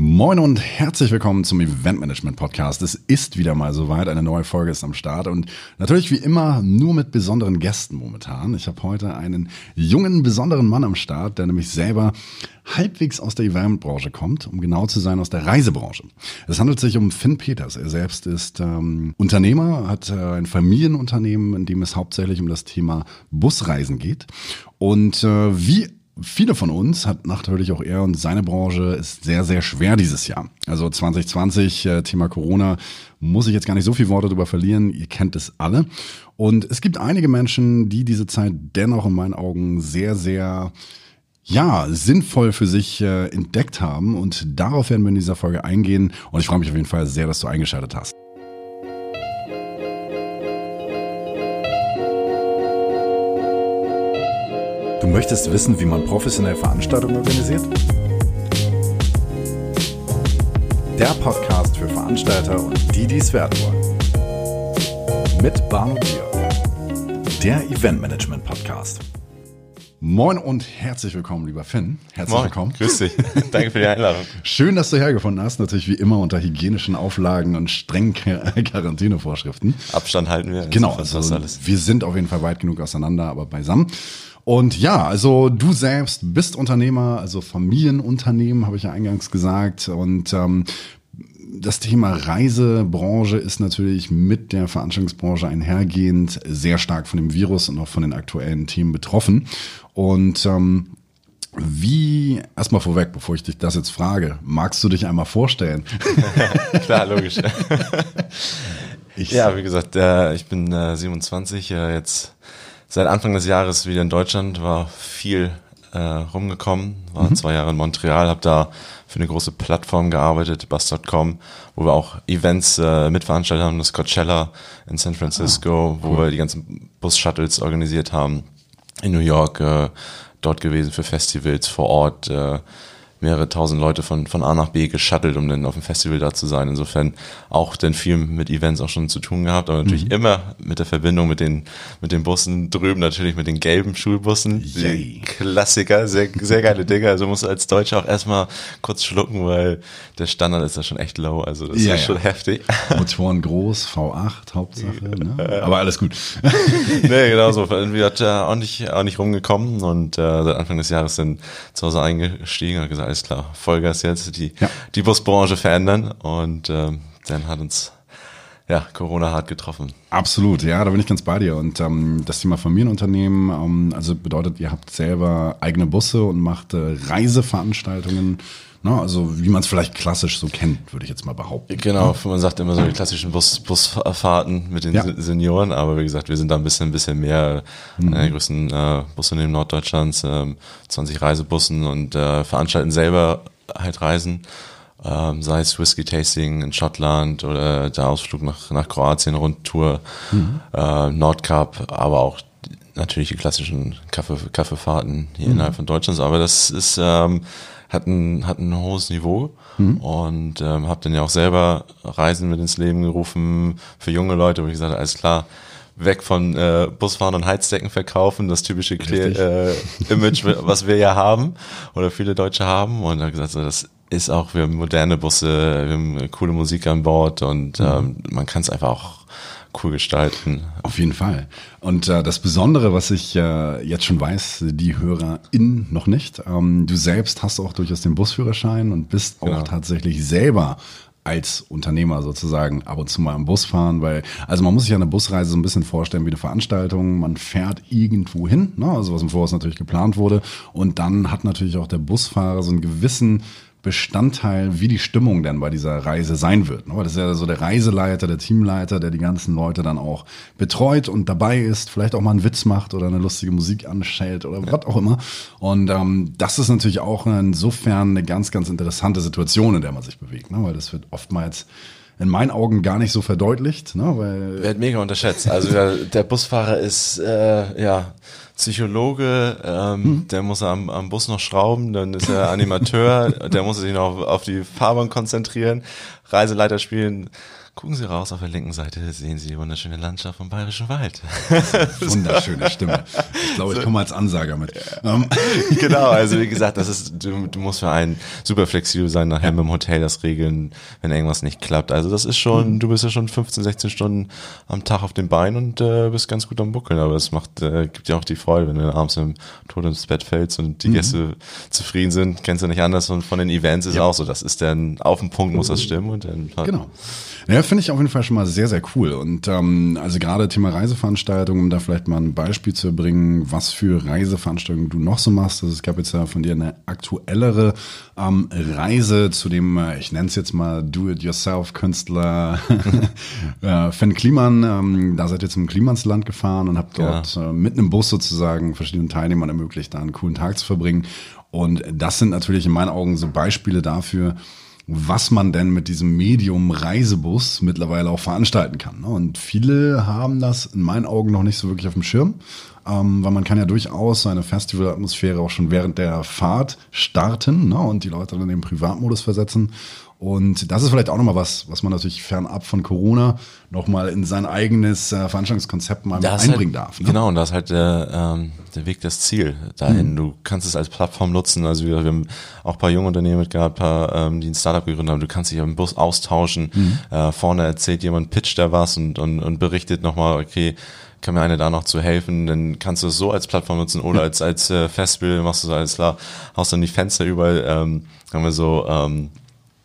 Moin und herzlich willkommen zum Event Management Podcast. Es ist wieder mal soweit, eine neue Folge ist am Start und natürlich wie immer nur mit besonderen Gästen momentan. Ich habe heute einen jungen, besonderen Mann am Start, der nämlich selber halbwegs aus der Eventbranche kommt, um genau zu sein aus der Reisebranche. Es handelt sich um Finn Peters. Er selbst ist ähm, Unternehmer, hat äh, ein Familienunternehmen, in dem es hauptsächlich um das Thema Busreisen geht. Und äh, wie viele von uns hat natürlich auch er und seine Branche ist sehr, sehr schwer dieses Jahr. Also 2020, äh, Thema Corona, muss ich jetzt gar nicht so viele Worte darüber verlieren. Ihr kennt es alle. Und es gibt einige Menschen, die diese Zeit dennoch in meinen Augen sehr, sehr ja, sinnvoll für sich äh, entdeckt haben. Und darauf werden wir in dieser Folge eingehen. Und ich freue mich auf jeden Fall sehr, dass du eingeschaltet hast. Du möchtest wissen, wie man professionell Veranstaltungen organisiert? Der Podcast für Veranstalter und die, die es werden wollen. Mit Barno Bier. Der Event Management Podcast. Moin und herzlich willkommen, lieber Finn. Herzlich Moin, willkommen. Grüß dich. Danke für die Einladung. Schön, dass du hergefunden hast. Natürlich wie immer unter hygienischen Auflagen und strengen Quarantänevorschriften. Abstand halten wir. Genau, also wir sind auf jeden Fall weit genug auseinander, aber beisammen. Und ja, also du selbst bist Unternehmer, also Familienunternehmen, habe ich ja eingangs gesagt. Und ähm, das Thema Reisebranche ist natürlich mit der Veranstaltungsbranche einhergehend sehr stark von dem Virus und auch von den aktuellen Themen betroffen. Und ähm, wie, erstmal vorweg, bevor ich dich das jetzt frage, magst du dich einmal vorstellen? Klar, logisch. Ich, ja, wie gesagt, äh, ich bin äh, 27, äh, jetzt seit Anfang des Jahres wieder in Deutschland, war viel äh, rumgekommen, war zwei Jahre in Montreal, habe da für eine große Plattform gearbeitet, bus.com, wo wir auch Events äh, mitveranstaltet haben, das Coachella in San Francisco, wo wir die ganzen Bus-Shuttles organisiert haben, in New York äh, dort gewesen für Festivals vor Ort, äh, mehrere tausend Leute von, von A nach B geschuttelt, um dann auf dem Festival da zu sein. Insofern auch dann viel mit Events auch schon zu tun gehabt, aber natürlich immer mit der Verbindung mit den, mit den Bussen drüben, natürlich mit den gelben Schulbussen. Die Klassiker, sehr, sehr geile Dinge. Also musst du als Deutscher auch erstmal kurz schlucken, weil der Standard ist da schon echt low. Also das Ja, ist ja. schon heftig. Motoren groß, V8 Hauptsache, ne? aber alles gut. nee, genau so. Irgendwie hat er auch nicht, auch nicht rumgekommen und äh, seit Anfang des Jahres dann zu Hause eingestiegen und gesagt, alles klar, Vollgas jetzt, die, Ja. die Busbranche verändern und ähm, dann hat uns ja, Corona hart getroffen. Absolut, ja, da bin ich ganz bei dir. Und ähm, das Thema Familienunternehmen, ähm, also bedeutet, ihr habt selber eigene Busse und macht äh, Reiseveranstaltungen, ne? also wie man es vielleicht klassisch so kennt, würde ich jetzt mal behaupten. Genau, man sagt immer so die klassischen Bus, Busfahrten mit den Ja. Se- Senioren, aber wie gesagt, wir sind da ein bisschen, ein bisschen mehr, Mhm. einer der größten äh, Busunternehmen Norddeutschlands, ähm, 20 Reisebussen und äh, veranstalten selber halt Reisen, ähm, sei es Whisky-Tasting in Schottland oder der Ausflug nach, nach Kroatien, Rundtour, Mhm. äh, Nordkap, aber auch natürlich die klassischen Kaffee, Kaffeefahrten hier innerhalb von Deutschlands, aber das ist, ähm, hat ein, hat ein hohes Niveau und ähm, habe dann ja auch selber Reisen mit ins Leben gerufen für junge Leute, wo ich gesagt habe, alles klar, weg von äh, Busfahren und Heizdecken verkaufen, das typische Kle- äh, Image, was wir ja haben oder viele Deutsche haben und habe gesagt, so, das ist auch, wir haben moderne Busse, wir haben coole Musik an Bord und ähm, man kann es einfach auch cool gestalten. Auf jeden Fall. Und äh, das Besondere, was ich äh, jetzt schon weiß, die HörerInnen noch nicht, ähm, du selbst hast auch durchaus den Busführerschein und bist auch Genau. tatsächlich selber als Unternehmer sozusagen ab und zu mal am Bus fahren, weil, also man muss sich ja eine Busreise so ein bisschen vorstellen wie eine Veranstaltung. Man fährt irgendwo hin, ne? also was im Voraus natürlich geplant wurde. Und dann hat natürlich auch der Busfahrer so einen gewissen Bestandteil, wie die Stimmung denn bei dieser Reise sein wird. ne? Das ist ja so der Reiseleiter, der Teamleiter, der die ganzen Leute dann auch betreut und dabei ist, vielleicht auch mal einen Witz macht oder eine lustige Musik anstellt oder was auch immer. Und ähm, das ist natürlich auch insofern eine ganz, ganz interessante Situation, in der man sich bewegt, ne? weil das wird oftmals in meinen Augen gar nicht so verdeutlicht, ne? weil Wird mega unterschätzt. Also der, der Busfahrer ist äh, ja Psychologe, ähm, hm. der muss am, am Bus noch schrauben, dann ist er Animateur, der muss sich noch auf die Fahrbahn konzentrieren, Reiseleiter spielen, Gucken Sie raus auf der linken Seite, sehen Sie die wunderschöne Landschaft vom Bayerischen Wald. Wunderschöne Stimme. Ich glaube, ich komme als Ansager mit. Ähm. genau, also wie gesagt, das ist, du, du musst für einen super flexibel sein, nachher ja. mit dem Hotel das regeln, wenn irgendwas nicht klappt. Also das ist schon, mhm. du bist ja schon 15, 16 Stunden am Tag auf dem Bein und äh, bist ganz gut am Buckeln, aber es macht, äh, gibt dir auch die Freude, wenn du abends im Tod ins Bett fällst und die mhm. Gäste zufrieden sind, kennst du nicht anders und von den Events ist ja. auch so, das ist dann, auf dem Punkt muss das stimmen und dann. Genau. Ja, finde ich auf jeden Fall schon mal sehr, sehr cool. Und ähm, also gerade Thema Reiseveranstaltungen, um da vielleicht mal ein Beispiel zu erbringen, was für Reiseveranstaltungen du noch so machst. Also es gab jetzt ja von dir eine aktuellere ähm, Reise zu dem, äh, ich nenne es jetzt mal Do-it-yourself-Künstler äh, Finn Kliman. Ähm, da seid ihr zum Klimansland gefahren und habt dort ja. äh, mit einem Bus sozusagen verschiedenen Teilnehmern ermöglicht, da einen coolen Tag zu verbringen. Und das sind natürlich in meinen Augen so Beispiele dafür, was man denn mit diesem Medium Reisebus mittlerweile auch veranstalten kann. Ne? Und viele haben das in meinen Augen noch nicht so wirklich auf dem Schirm, ähm, weil man kann ja durchaus seine Festivalatmosphäre auch schon während der Fahrt starten ne? und die Leute dann in den Privatmodus versetzen und das ist vielleicht auch nochmal was, was man natürlich fernab von Corona nochmal in sein eigenes äh, Veranstaltungskonzept mal einbringen halt, darf. Ne? Genau, und das ist halt der, ähm, der Weg, das Ziel dahin. Mhm. Du kannst es als Plattform nutzen. Also wir, wir haben auch ein paar junge Unternehmen mit gehabt, paar, ähm, die ein Startup gegründet haben. Du kannst dich im Bus austauschen. Mhm. Äh, vorne erzählt jemand, pitcht da was und, und, und berichtet nochmal, okay, kann mir einer da noch zu helfen, dann kannst du es so als Plattform nutzen oder als als äh, Festbild machst du so alles klar, haust dann die Fenster überall, ähm, haben wir so ähm,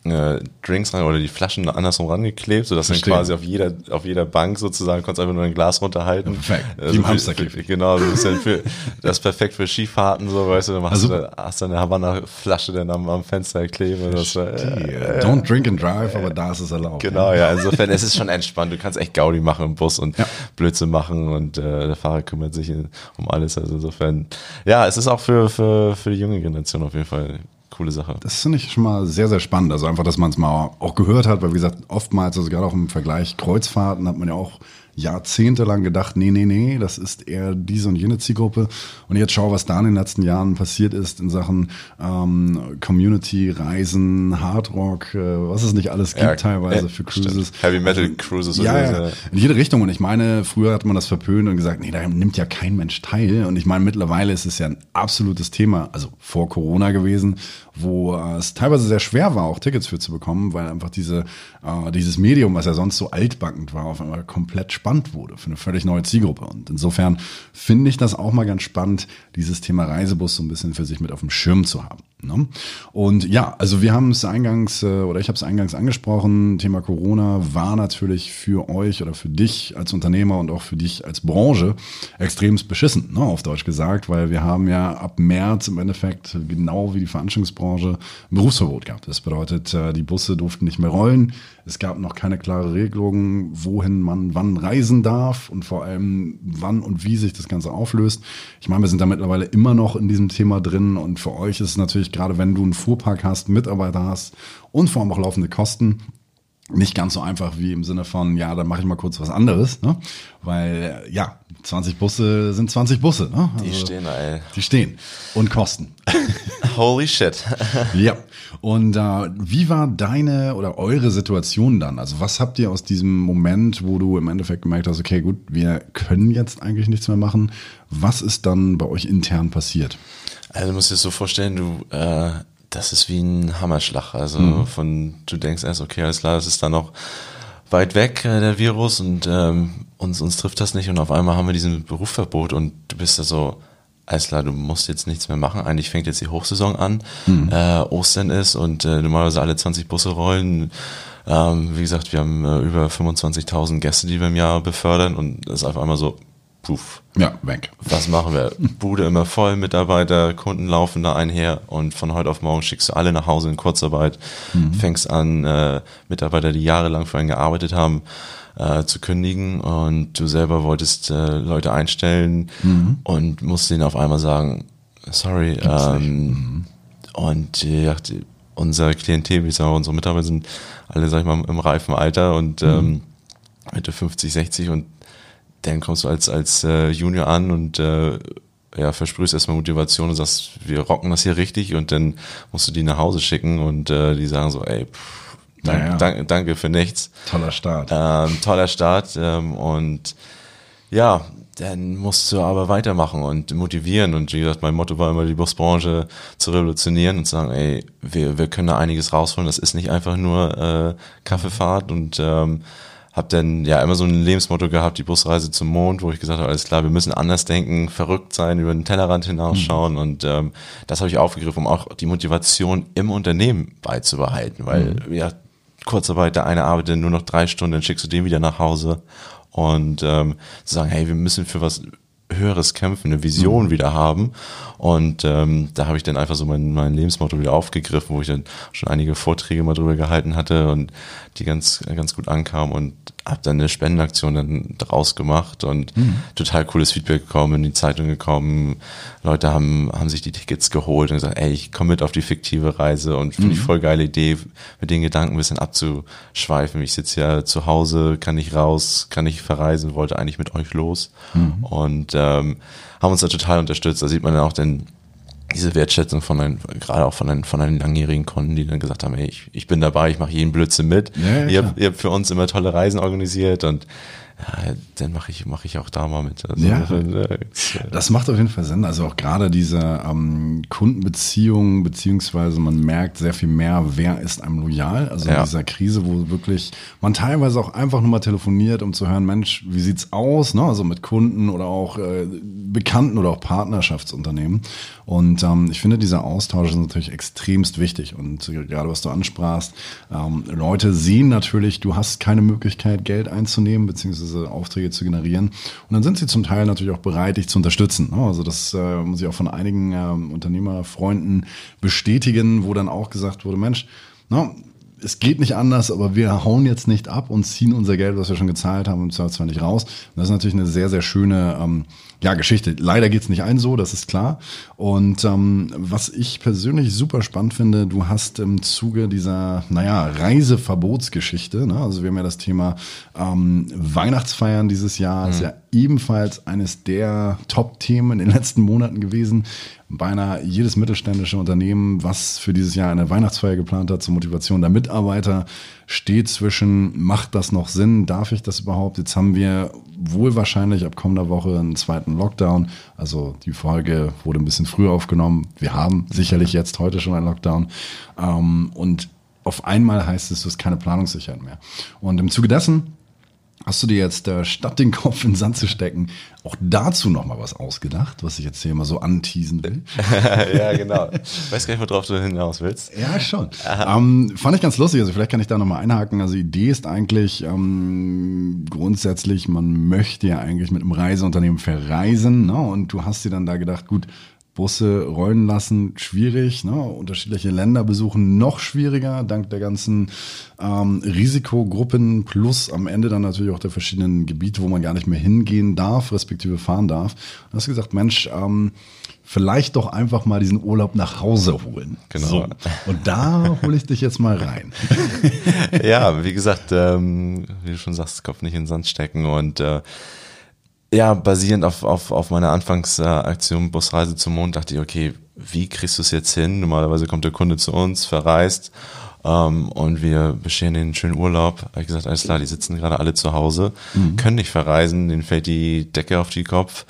äh, Drinks rein oder die Flaschen andersrum rangeklebt, sodass Verstehen. dann quasi auf jeder, auf jeder Bank sozusagen konntest einfach nur ein Glas runterhalten. Ja, perfekt. Wie also für, Genau, das ist, für, das ist perfekt für Skifahrten, so, weißt du, dann machst also, du, da, hast du eine Havanna-Flasche dann am, am Fenster kleben. Das, äh, Don't drink and drive, aber da ist es erlaubt. Genau, ja, insofern, es ist schon entspannt. Du kannst echt Gaudi machen im Bus und ja. Blödsinn machen und äh, der Fahrer kümmert sich um alles. Also insofern, ja, es ist auch für, für, für die junge Generation auf jeden Fall coole Sache. Das finde ich schon mal sehr, sehr spannend. Also einfach, dass man es mal auch gehört hat, weil wie gesagt, oftmals, also gerade auch im Vergleich Kreuzfahrten hat man ja auch jahrzehntelang gedacht, nee, nee, nee, das ist eher diese und jene Zielgruppe. Und jetzt schau, was da in den letzten Jahren passiert ist in Sachen ähm, Community, Reisen, Hardrock, äh, was es nicht alles gibt ja, teilweise äh, für Cruises. Stimmt. Heavy Metal also, Cruises. Ja, ja, in jede Richtung. Und ich meine, früher hat man das verpönt und gesagt, nee, da nimmt ja kein Mensch teil. Und ich meine, mittlerweile ist es ja ein absolutes Thema, also vor Corona gewesen, wo äh, es teilweise sehr schwer war, auch Tickets für zu bekommen, weil einfach diese, äh, dieses Medium, was ja sonst so altbackend war, auf einmal komplett spannend wurde für eine völlig neue Zielgruppe. Und insofern finde ich das auch mal ganz spannend, dieses Thema Reisebus so ein bisschen für sich mit auf dem Schirm zu haben. Ne? Und ja, also wir haben es eingangs, äh, oder ich habe es eingangs angesprochen, Thema Corona war natürlich für euch oder für dich als Unternehmer und auch für dich als Branche extremst beschissen, ne, auf Deutsch gesagt, weil wir haben ja ab März im Endeffekt genau wie die Veranstaltungsbranche ein Berufsverbot gehabt. Das bedeutet, äh, die Busse durften nicht mehr rollen, es gab noch keine klare Regelung, wohin man wann reisen darf und vor allem wann und wie sich das Ganze auflöst. Ich meine, wir sind da mittlerweile immer noch in diesem Thema drin und für euch ist es natürlich gerade, wenn du einen Fuhrpark hast, Mitarbeiter hast und vor allem auch laufende Kosten, nicht ganz so einfach wie im Sinne von, ja, dann mache ich mal kurz was anderes, ne? Weil, ja, 20 Busse sind 20 Busse, ne? Also, die stehen, ey. Die stehen und kosten. Holy shit. ja. Und äh, wie war deine oder eure Situation dann? Also was habt ihr aus diesem Moment, wo du im Endeffekt gemerkt hast, okay, gut, wir können jetzt eigentlich nichts mehr machen. Was ist dann bei euch intern passiert? Also du musst dir das so vorstellen, du äh, das ist wie ein Hammerschlag. Also mhm. von, du denkst erst, okay, alles klar, das ist dann noch weit weg, äh, der Virus, und ähm, uns, uns trifft das nicht. Und auf einmal haben wir diesen Berufsverbot und du bist da so, alles klar, du musst jetzt nichts mehr machen. Eigentlich fängt jetzt die Hochsaison an, mhm. äh, Ostern ist und äh, normalerweise alle 20 Busse rollen. Ähm, wie gesagt, wir haben äh, über 25.000 Gäste, die wir im Jahr befördern und das ist auf einmal so, puff. Ja, weg. Was machen wir? Bude immer voll, Mitarbeiter, Kunden laufen da einher und von heute auf morgen schickst du alle nach Hause in Kurzarbeit, mhm. fängst an, äh, Mitarbeiter, die jahrelang für einen gearbeitet haben, äh, zu kündigen und du selber wolltest äh, Leute einstellen mhm. und musst denen auf einmal sagen, sorry, ähm, mhm. und ja, die, unser Klientel, wie ich sage, unsere Mitarbeiter sind alle, sag ich mal, im reifen Alter und mhm. ähm, Mitte 50, 60 und dann kommst du als, als äh, Junior an und äh, ja, versprühst erstmal Motivation und sagst, wir rocken das hier richtig und dann musst du die nach Hause schicken und äh, die sagen so, ey, pff, dank, Naja. dank, danke für nichts. Toller Start. Ähm, toller Start ähm, und ja, dann musst du aber weitermachen und motivieren. Und wie gesagt, mein Motto war immer, die Busbranche zu revolutionieren und zu sagen, ey, wir, wir können da einiges rausholen. Das ist nicht einfach nur äh, Kaffeefahrt und ähm, habe dann ja immer so ein Lebensmotto gehabt, die Busreise zum Mond, wo ich gesagt habe, alles klar, wir müssen anders denken, verrückt sein, über den Tellerrand hinausschauen. Und ähm, das habe ich aufgegriffen, um auch die Motivation im Unternehmen beizubehalten, weil ja Kurzarbeit, der eine arbeitet nur noch drei Stunden, dann schickst du den wieder nach Hause. Und ähm, zu sagen, hey, wir müssen für was Höheres kämpfen, eine Vision wieder haben. Und ähm, da habe ich dann einfach so mein, mein Lebensmotto wieder aufgegriffen, wo ich dann schon einige Vorträge mal drüber gehalten hatte und die ganz, ganz gut ankamen und habe dann eine Spendenaktion dann draus gemacht und total cooles Feedback bekommen, in die Zeitung gekommen. Leute haben, haben sich die Tickets geholt und gesagt, ey, ich komme mit auf die fiktive Reise und finde ich voll geile Idee, mit den Gedanken ein bisschen abzuschweifen. Ich sitze ja zu Hause, kann nicht raus, kann nicht verreisen, wollte eigentlich mit euch los und ähm, haben uns da total unterstützt. Da sieht man dann auch den, diese Wertschätzung von den, gerade auch von den, von den langjährigen Kunden, die dann gesagt haben, ey, ich, ich bin dabei, ich mache jeden Blödsinn mit. Ja, ja, ihr, habt, ihr habt für uns immer tolle Reisen organisiert und ja, dann mache ich, mache ich auch da mal mit. Also, Ja. äh, Das macht auf jeden Fall Sinn. Also auch gerade diese ähm, Kundenbeziehungen, beziehungsweise man merkt sehr viel mehr, wer ist einem loyal. Also in Ja. dieser Krise, wo wirklich man teilweise auch einfach nur mal telefoniert, um zu hören, Mensch, wie sieht's aus? Ne? Also mit Kunden oder auch äh, Bekannten oder auch Partnerschaftsunternehmen. Und ähm, ich finde, dieser Austausch ist natürlich extremst wichtig. Und äh, gerade was du ansprachst, ähm, Leute sehen natürlich, du hast keine Möglichkeit, Geld einzunehmen, beziehungsweise Aufträge zu generieren. Und dann sind sie zum Teil natürlich auch bereit, dich zu unterstützen. ne? Also das äh, muss ich auch von einigen ähm, Unternehmerfreunden bestätigen, wo dann auch gesagt wurde, Mensch, na, es geht nicht anders, aber wir hauen jetzt nicht ab und ziehen unser Geld, was wir schon gezahlt haben, im Zweifelsfall nicht raus. Und das ist natürlich eine sehr, sehr schöne ähm, ja, Geschichte. Leider geht's nicht ein so, das ist klar. Und ähm, was ich persönlich super spannend finde, du hast im Zuge dieser, naja, Reiseverbotsgeschichte, ne? also wir haben ja das Thema ähm, Weihnachtsfeiern dieses Jahr, ist ja ebenfalls eines der Top-Themen in den letzten Monaten gewesen. Beinahe jedes mittelständische Unternehmen, was für dieses Jahr eine Weihnachtsfeier geplant hat zur Motivation der Mitarbeiter, steht zwischen, macht das noch Sinn, darf ich das überhaupt? Jetzt haben wir wohl wahrscheinlich ab kommender Woche einen zweiten Lockdown. Also die Folge wurde ein bisschen früher aufgenommen. Wir haben sicherlich jetzt heute schon einen Lockdown. Ähm, und auf einmal heißt es, du hast keine Planungssicherheit mehr. Und im Zuge dessen Hast du dir jetzt äh, statt den Kopf in den Sand zu stecken, auch dazu noch mal was ausgedacht, was ich jetzt hier mal so anteasen will? ja, genau. Ich weiß gar nicht, worauf du hinaus willst. Ja, schon. Ähm, fand ich ganz lustig. Also vielleicht kann ich da nochmal einhaken. Also die Idee ist eigentlich ähm, grundsätzlich, man möchte ja eigentlich mit einem Reiseunternehmen verreisen. Ne? Und du hast dir dann da gedacht, gut, Busse rollen lassen, schwierig. Ne? Unterschiedliche Länder besuchen, noch schwieriger, dank der ganzen ähm, Risikogruppen plus am Ende dann natürlich auch der verschiedenen Gebiete, wo man gar nicht mehr hingehen darf, respektive fahren darf. Und hast gesagt, Mensch, ähm, vielleicht doch einfach mal diesen Urlaub nach Hause holen. Genau. So. Und da hole ich dich jetzt mal rein. ja, wie gesagt, ähm, wie du schon sagst, Kopf nicht in den Sand stecken und äh, ja, basierend auf, auf, auf meiner Anfangsaktion Busreise zum Mond dachte ich, okay, wie kriegst du es jetzt hin? Normalerweise kommt der Kunde zu uns, verreist ähm, und wir bescheren den schönen Urlaub. Habe ich gesagt, alles klar, die sitzen gerade alle zu Hause, können nicht verreisen, denen fällt die Decke auf den Kopf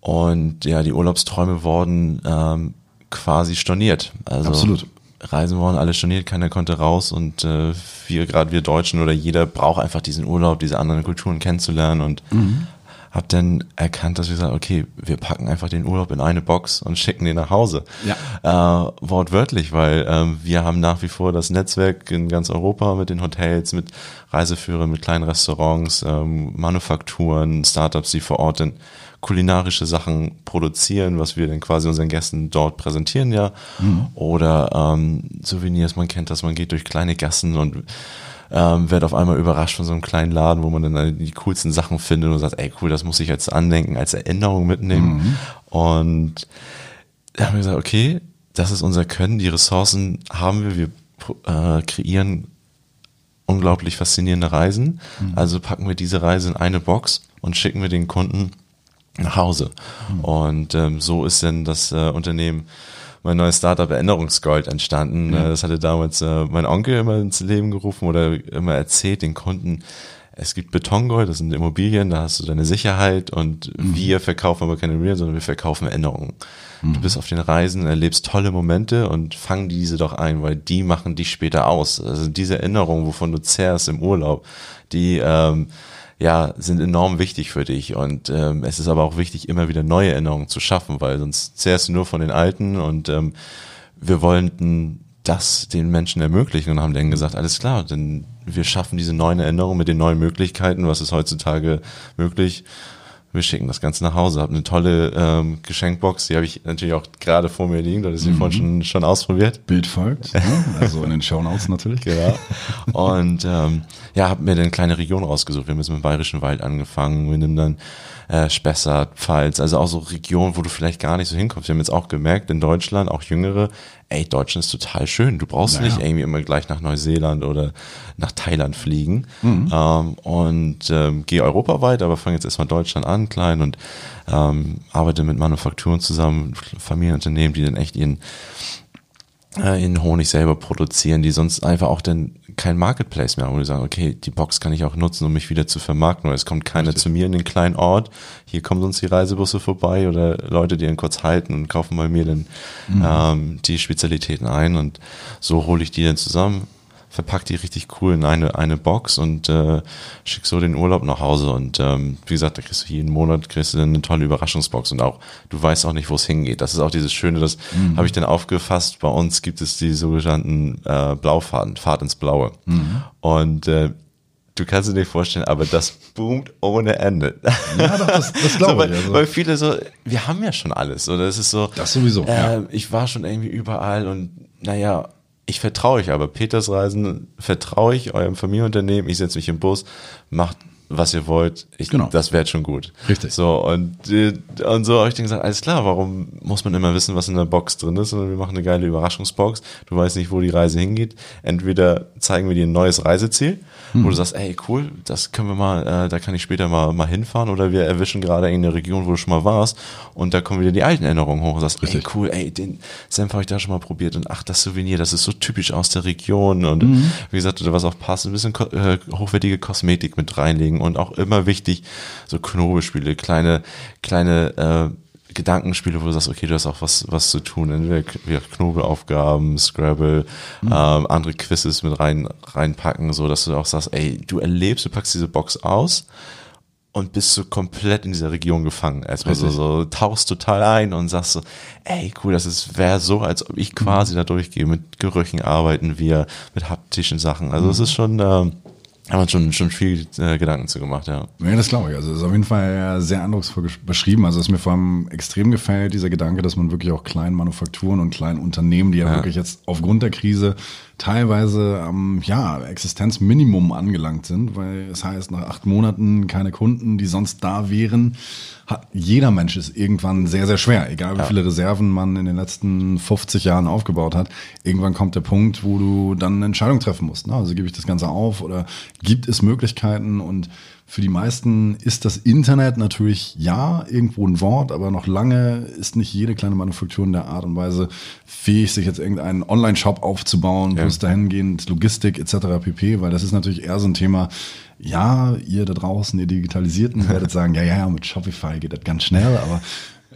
und ja, die Urlaubsträume wurden ähm, quasi storniert. Also Absolut. Reisen wurden alle storniert, keiner konnte raus und äh, wir, gerade wir Deutschen oder jeder braucht einfach diesen Urlaub, diese anderen Kulturen kennenzulernen und hab dann erkannt, dass wir sagen, okay, wir packen einfach den Urlaub in eine Box und schicken den nach Hause. Ja. Äh, wortwörtlich, weil ähm, wir haben nach wie vor das Netzwerk in ganz Europa mit den Hotels, mit Reiseführern, mit kleinen Restaurants, ähm, Manufakturen, Startups, die vor Ort dann kulinarische Sachen produzieren, was wir dann quasi unseren Gästen dort präsentieren, ja. Oder ähm, Souvenirs, man kennt das, man geht durch kleine Gassen und ähm, wird auf einmal überrascht von so einem kleinen Laden, wo man dann die coolsten Sachen findet und sagt, ey cool, das muss ich als Andenken, als Erinnerung mitnehmen. Und da haben wir gesagt, okay, das ist unser Können, die Ressourcen haben wir, wir äh, kreieren unglaublich faszinierende Reisen. Also packen wir diese Reise in eine Box und schicken wir den Kunden nach Hause. Mhm. Und ähm, so ist denn das äh, Unternehmen mein neues Startup Erinnerungsgold entstanden. Mhm. Das hatte damals äh, mein Onkel immer ins Leben gerufen oder immer erzählt den Kunden, es gibt Betongold, das sind Immobilien, da hast du deine Sicherheit und mhm. wir verkaufen aber keine Immobilien, sondern wir verkaufen Erinnerungen. Mhm. Du bist auf den Reisen, erlebst tolle Momente und fang diese doch ein, weil die machen dich später aus. Also diese Erinnerungen, wovon du zehrst im Urlaub, die ähm, ja, sind enorm wichtig für dich. Und ähm, es ist aber auch wichtig, immer wieder neue Erinnerungen zu schaffen, weil sonst zehrst du nur von den alten und ähm, wir wollten das den Menschen ermöglichen und haben dann gesagt, alles klar, denn wir schaffen diese neuen Erinnerungen mit den neuen Möglichkeiten, was ist heutzutage möglich wir schicken das Ganze nach Hause. Habe eine tolle ähm, Geschenkbox, die habe ich natürlich auch gerade vor mir liegen, da ist sie mhm. vorhin schon, schon ausprobiert. Bild folgt, ne? also in den Shownotes natürlich. Genau. Und ähm, ja, habe mir dann eine kleine Region rausgesucht. Wir haben jetzt mit dem Bayerischen Wald angefangen, wir nehmen dann äh, Spessart, Pfalz, also auch so Regionen, wo du vielleicht gar nicht so hinkommst. Wir haben jetzt auch gemerkt, in Deutschland, auch Jüngere, ey, Deutschland ist total schön. Du brauchst naja. nicht irgendwie immer gleich nach Neuseeland oder nach Thailand fliegen. Mhm. Ähm, und ähm, gehe europaweit, aber fange jetzt erstmal Deutschland an, klein und ähm, arbeite mit Manufakturen zusammen, Familienunternehmen, die dann echt ihren in Honig selber produzieren, die sonst einfach auch dann kein Marketplace mehr haben, wo die sagen, okay, die Box kann ich auch nutzen, um mich wieder zu vermarkten, weil es kommt keiner Richtig. zu mir in den kleinen Ort, hier kommen sonst die Reisebusse vorbei oder Leute, die ihn kurz halten und kaufen bei mir dann mhm. ähm, die Spezialitäten ein und so hole ich die dann zusammen, verpack die richtig cool in eine, eine Box und äh, schick so den Urlaub nach Hause. Und ähm, wie gesagt, da kriegst du jeden Monat kriegst du eine tolle Überraschungsbox und auch, du weißt auch nicht, wo es hingeht. Das ist auch dieses Schöne, das mhm. habe ich dann aufgefasst. Bei uns gibt es die sogenannten äh, Blaufahrten, Fahrt ins Blaue. Mhm. Und äh, du kannst dir nicht vorstellen, aber das boomt ohne Ende. Ja, doch, das, das glaube so, weil, ich. Also. Weil viele so, wir haben ja schon alles, oder? Es ist so. Das sowieso. Äh, ja. Ich war schon irgendwie überall und naja, ich vertraue euch aber. Peters Reisen vertraue ich eurem Familienunternehmen. Ich setze mich im Bus, macht was ihr wollt. Ich, genau. Das wäre schon gut. Richtig. So, und, und so habe ich dann gesagt, alles klar, warum muss man immer wissen, was in der Box drin ist, sondern wir machen eine geile Überraschungsbox. Du weißt nicht, wo die Reise hingeht. Entweder zeigen wir dir ein neues Reiseziel, hm. wo du sagst, ey, cool, das können wir mal, äh, da kann ich später mal, mal hinfahren, oder wir erwischen gerade eine Region, wo du schon mal warst, und da kommen wieder die alten Erinnerungen hoch und sagst, Richtig. ey, cool, ey, den Senf habe ich da schon mal probiert, und ach, das Souvenir, das ist so typisch aus der Region, und mhm. wie gesagt, oder was auch passt, ein bisschen äh, hochwertige Kosmetik mit reinlegen und auch immer wichtig, so Knobelspiele, kleine, kleine äh, Gedankenspiele, wo du sagst, okay, du hast auch was, was zu tun. Entweder Knobelaufgaben, Scrabble, mhm. ähm, andere Quizzes mit rein, reinpacken, so dass du auch sagst, ey, du erlebst, du packst diese Box aus und bist so komplett in dieser Region gefangen. Erstmal so, so tauchst total ein und sagst so, ey, cool, das ist, wäre so, als ob ich quasi mhm. da durchgehe. Mit Gerüchen arbeiten wir, mit haptischen Sachen. Also es mhm. ist schon, ähm, haben wir schon, schon viel äh, Gedanken zu gemacht, ja. Ja, das glaube ich. Also, das ist auf jeden Fall sehr eindrucksvoll beschrieben. Also, es mir vor allem extrem gefällt, dieser Gedanke, dass man wirklich auch kleinen Manufakturen und kleinen Unternehmen, die ja, ja. wirklich jetzt aufgrund der Krise teilweise am ähm, ja, Existenzminimum angelangt sind, weil es heißt, nach acht Monaten keine Kunden, die sonst da wären, hat, jeder Mensch ist irgendwann sehr, sehr schwer. Egal wie ja. viele Reserven man in den letzten 50 Jahren aufgebaut hat, irgendwann kommt der Punkt, wo du dann eine Entscheidung treffen musst. Ne? Also gebe ich das Ganze auf oder gibt es Möglichkeiten und für die meisten ist das Internet natürlich ja irgendwo ein Wort, aber noch lange ist nicht jede kleine Manufaktur in der Art und Weise fähig, sich jetzt irgendeinen Online-Shop aufzubauen, ja. wo es dahin geht, Logistik etc. pp, weil das ist natürlich eher so ein Thema, ja, ihr da draußen, ihr Digitalisierten, werdet sagen, ja, ja, mit Shopify geht das ganz schnell, aber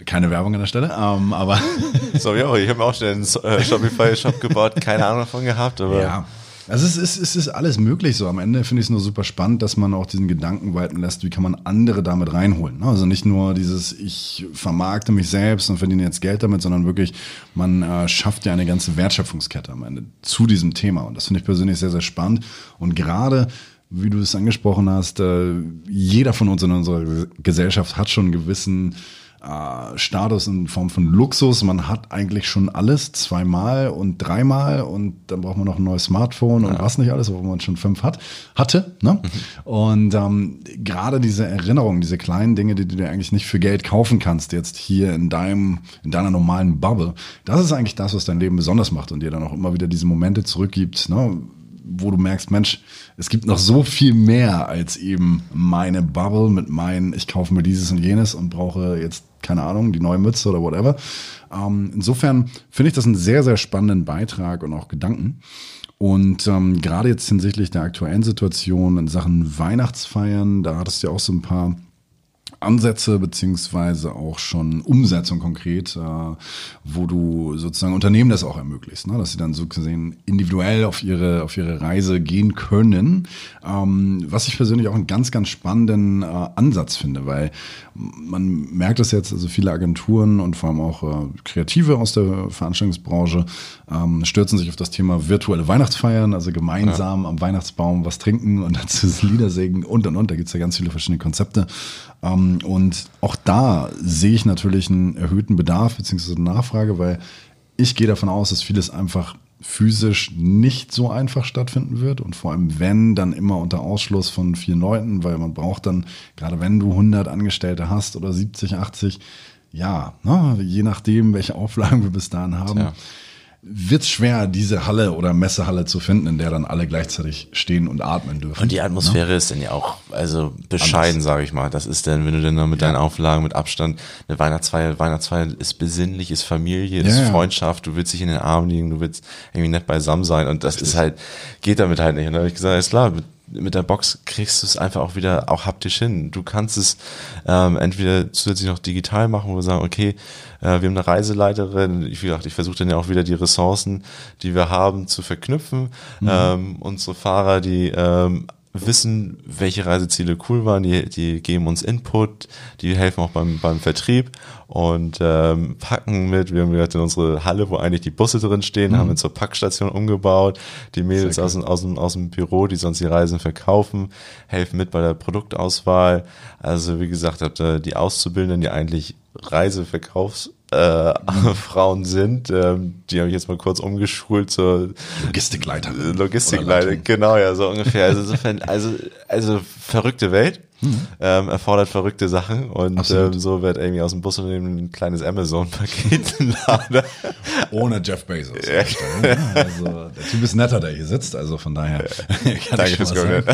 keine Werbung an der Stelle, ähm, aber. Sorry auch, ich habe auch schnell einen äh, Shopify-Shop gebaut, keine Ahnung davon gehabt, aber. Ja. Also es ist, es ist alles möglich so. Am Ende finde ich es nur super spannend, dass man auch diesen Gedanken walten lässt, wie kann man andere damit reinholen. Ne? Also nicht nur dieses, ich vermarkte mich selbst und verdiene jetzt Geld damit, sondern wirklich, man äh, schafft ja eine ganze Wertschöpfungskette am Ende zu diesem Thema. Und das finde ich persönlich sehr, sehr spannend. Und gerade wie du es angesprochen hast, äh, jeder von uns in unserer Gesellschaft hat schon einen gewissen äh, Status in Form von Luxus. Man hat eigentlich schon alles zweimal und dreimal und dann braucht man noch ein neues Smartphone und was nicht alles, wo man schon fünf hat, hatte. Ne? Mhm. Und ähm, gerade diese Erinnerungen, diese kleinen Dinge, die du dir eigentlich nicht für Geld kaufen kannst, jetzt hier in deinem, in deiner normalen Bubble, das ist eigentlich das, was dein Leben besonders macht und dir dann auch immer wieder diese Momente zurückgibt. Ne? Wo du merkst, Mensch, es gibt noch so viel mehr als eben meine Bubble mit meinen, ich kaufe mir dieses und jenes und brauche jetzt, keine Ahnung, die neue Mütze oder whatever. Ähm, insofern finde ich das einen sehr, sehr spannenden Beitrag und auch Gedanken. Und ähm, gerade jetzt hinsichtlich der aktuellen Situation in Sachen Weihnachtsfeiern, da hattest du ja auch so ein paar Ansätze beziehungsweise auch schon Umsetzung konkret, äh, wo du sozusagen Unternehmen das auch ermöglicht, ne? dass sie dann so gesehen individuell auf ihre auf ihre Reise gehen können. Ähm, was ich persönlich auch einen ganz ganz spannenden äh, Ansatz finde, weil man merkt es jetzt, also viele Agenturen und vor allem auch äh, Kreative aus der Veranstaltungsbranche ähm, stürzen sich auf das Thema virtuelle Weihnachtsfeiern, also gemeinsam ja. am Weihnachtsbaum was trinken und dazu Lieder singen und und und. Da gibt's ja ganz viele verschiedene Konzepte. Ähm, und auch da sehe ich natürlich einen erhöhten Bedarf bzw. Nachfrage, weil ich gehe davon aus, dass vieles einfach physisch nicht so einfach stattfinden wird und vor allem wenn, dann immer unter Ausschluss von vielen Leuten, weil man braucht dann, gerade wenn du 100 Angestellte hast oder 70, 80, ja, ne, je nachdem, welche Auflagen wir bis dahin haben, Tja wird es schwer, diese Halle oder Messehalle zu finden, in der dann alle gleichzeitig stehen und atmen dürfen. Und die Atmosphäre ne? ist dann ja auch, also bescheiden, sage ich mal. Das ist dann, wenn du dann mit ja. deinen Auflagen, mit Abstand, eine Weihnachtsfeier, Weihnachtsfeier ist besinnlich, ist Familie, ist ja, Freundschaft, du willst dich in den Arm liegen, du willst irgendwie nett beisammen sein und das, das ist halt, geht damit halt nicht. Und da habe ich gesagt, ist klar, mit mit der Box kriegst du es einfach auch wieder auch haptisch hin. Du kannst es ähm, entweder zusätzlich noch digital machen, wo wir sagen, okay, äh, wir haben eine Reiseleiterin, ich, wie gesagt, ich versuche dann ja auch wieder die Ressourcen, die wir haben, zu verknüpfen. Mhm. Ähm, unsere Fahrer, die ähm, wissen, welche Reiseziele cool waren, die, die geben uns Input, die helfen auch beim, beim Vertrieb und ähm, packen mit. Wir haben gerade in unsere Halle, wo eigentlich die Busse drin stehen, mhm. haben wir zur Packstation umgebaut. Die Mädels aus, aus, dem, aus dem Büro, die sonst die Reisen verkaufen, helfen mit bei der Produktauswahl. Also wie gesagt, die Auszubildenden, die eigentlich Reiseverkaufs äh, Frauen sind. Ähm, die habe ich jetzt mal kurz umgeschult zur Logistikleiter. Logistikleiter, genau, ja, so ungefähr. Also insofern, also, also verrückte Welt. Mhm. Ähm, erfordert verrückte Sachen und ähm, so wird irgendwie aus dem Bus ein kleines Amazon-Paket laden. Ohne Jeff Bezos. Ja. Also der Typ ist netter, der hier sitzt, also von daher. Danke fürs Kompliment.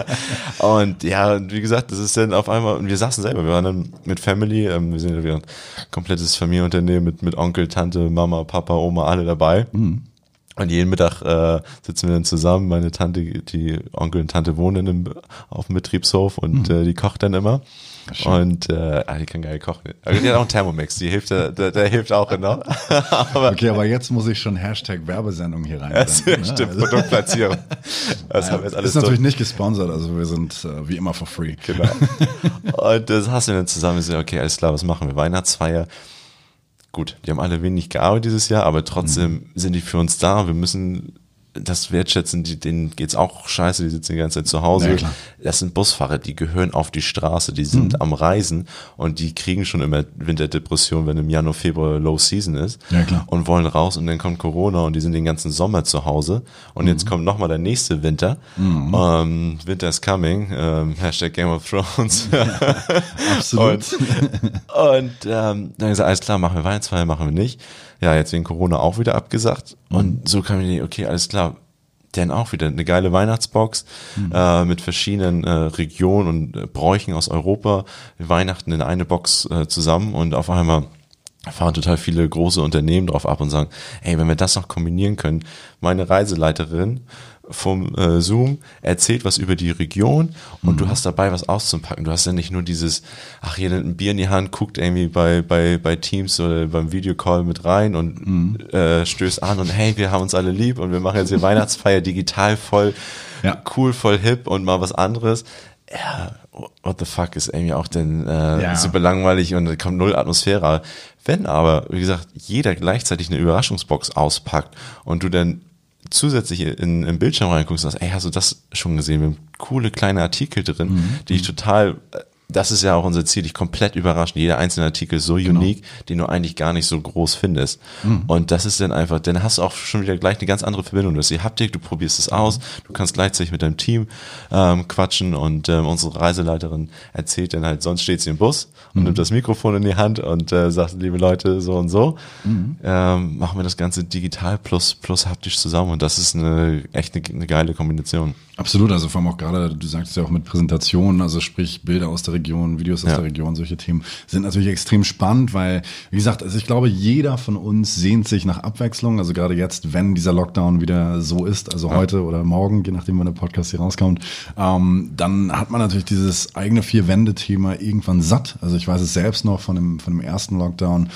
und ja, und wie gesagt, das ist dann auf einmal, und wir saßen selber, wir waren dann mit Family, ähm, wir sind ja ein komplettes Familienunternehmen mit, mit Onkel, Tante, Mama, Papa, Oma, alle dabei. Mhm. Und jeden Mittag äh, sitzen wir dann zusammen. Meine Tante, die Onkel und Tante wohnen im, auf dem Betriebshof und mhm. äh, die kocht dann immer. Schön. Und äh, ah, die kann geil kochen. Also die hat auch einen Thermomix, die hilft, der, der, der hilft auch genau. aber, okay, aber jetzt muss ich schon Hashtag Werbesendung hier rein. Ne? stimmt, also. Produktplatzierung. Das ja, haben wir jetzt alles ist natürlich nicht gesponsert, also wir sind äh, wie immer for free. Genau. Und das hast du dann zusammen gesagt, okay, alles klar, was machen wir? Weihnachtsfeier gut, die haben alle wenig gearbeitet dieses Jahr, aber trotzdem mhm. sind die für uns da. Wir müssen das wertschätzen, die, denen geht's auch scheiße, die sitzen die ganze Zeit zu Hause. Ja, das sind Busfahrer, die gehören auf die Straße, die sind mhm. am Reisen und die kriegen schon immer Winterdepression, wenn im Januar, Februar Low Season ist ja, klar. und wollen raus und dann kommt Corona und die sind den ganzen Sommer zu Hause und mhm. jetzt kommt nochmal der nächste Winter. Mhm. Um, Winter is coming, um, Hashtag Game of Thrones. Ja, absolut. und, und ähm, dann gesagt, alles klar, machen wir Weihnachtsfeier, machen wir nicht ja, jetzt wegen Corona auch wieder abgesagt. Mhm. Und so kam ich, okay, alles klar, dann auch wieder eine geile Weihnachtsbox mhm. äh, mit verschiedenen äh, Regionen und äh, Bräuchen aus Europa, Weihnachten in eine Box äh, zusammen und auf einmal fahren total viele große Unternehmen drauf ab und sagen, ey, wenn wir das noch kombinieren können, meine Reiseleiterin vom äh, Zoom, erzählt was über die Region und mhm. du hast dabei was auszupacken. Du hast ja nicht nur dieses, ach, hier ein Bier in die Hand, guckt irgendwie bei, bei, bei Teams oder beim Videocall mit rein und mhm. äh, stößt an und hey, wir haben uns alle lieb und wir machen jetzt hier Weihnachtsfeier digital voll ja. cool, voll hip und mal was anderes. Ja, what the fuck ist irgendwie auch denn äh, ja. super langweilig und da kommt null Atmosphäre. Wenn aber, wie gesagt, jeder gleichzeitig eine Überraschungsbox auspackt und du dann zusätzlich in, in Bildschirm reinguckst und sagst, ey, hast du das schon gesehen? Wir haben coole kleine Artikel drin, mhm. die ich total äh, das ist ja auch unser Ziel, dich komplett überraschen. Jeder einzelne Artikel ist so Genau. unique, den du eigentlich gar nicht so groß findest. Mhm. Und das ist dann einfach, dann hast du auch schon wieder gleich eine ganz andere Verbindung. Du hast die Haptik, du probierst es aus, du kannst gleichzeitig mit deinem Team ähm, quatschen und ähm, unsere Reiseleiterin erzählt dann halt, sonst steht sie im Bus und nimmt das Mikrofon in die Hand und äh, sagt, liebe Leute, so und so, ähm, machen wir das Ganze digital plus, plus haptisch zusammen und das ist eine echt eine, eine geile Kombination. Absolut, also vor allem auch gerade, du sagst ja auch mit Präsentationen, also sprich Bilder aus der Region, Videos aus Ja. der Region, solche Themen sind natürlich extrem spannend, weil, wie gesagt, also ich glaube, jeder von uns sehnt sich nach Abwechslung, also gerade jetzt, wenn dieser Lockdown wieder so ist, also heute oder morgen, je nachdem, wann der Podcast hier rauskommt, ähm, dann hat man natürlich dieses eigene Vier-Wände-Thema irgendwann satt. Also ich weiß es selbst noch von dem, von dem ersten Lockdown,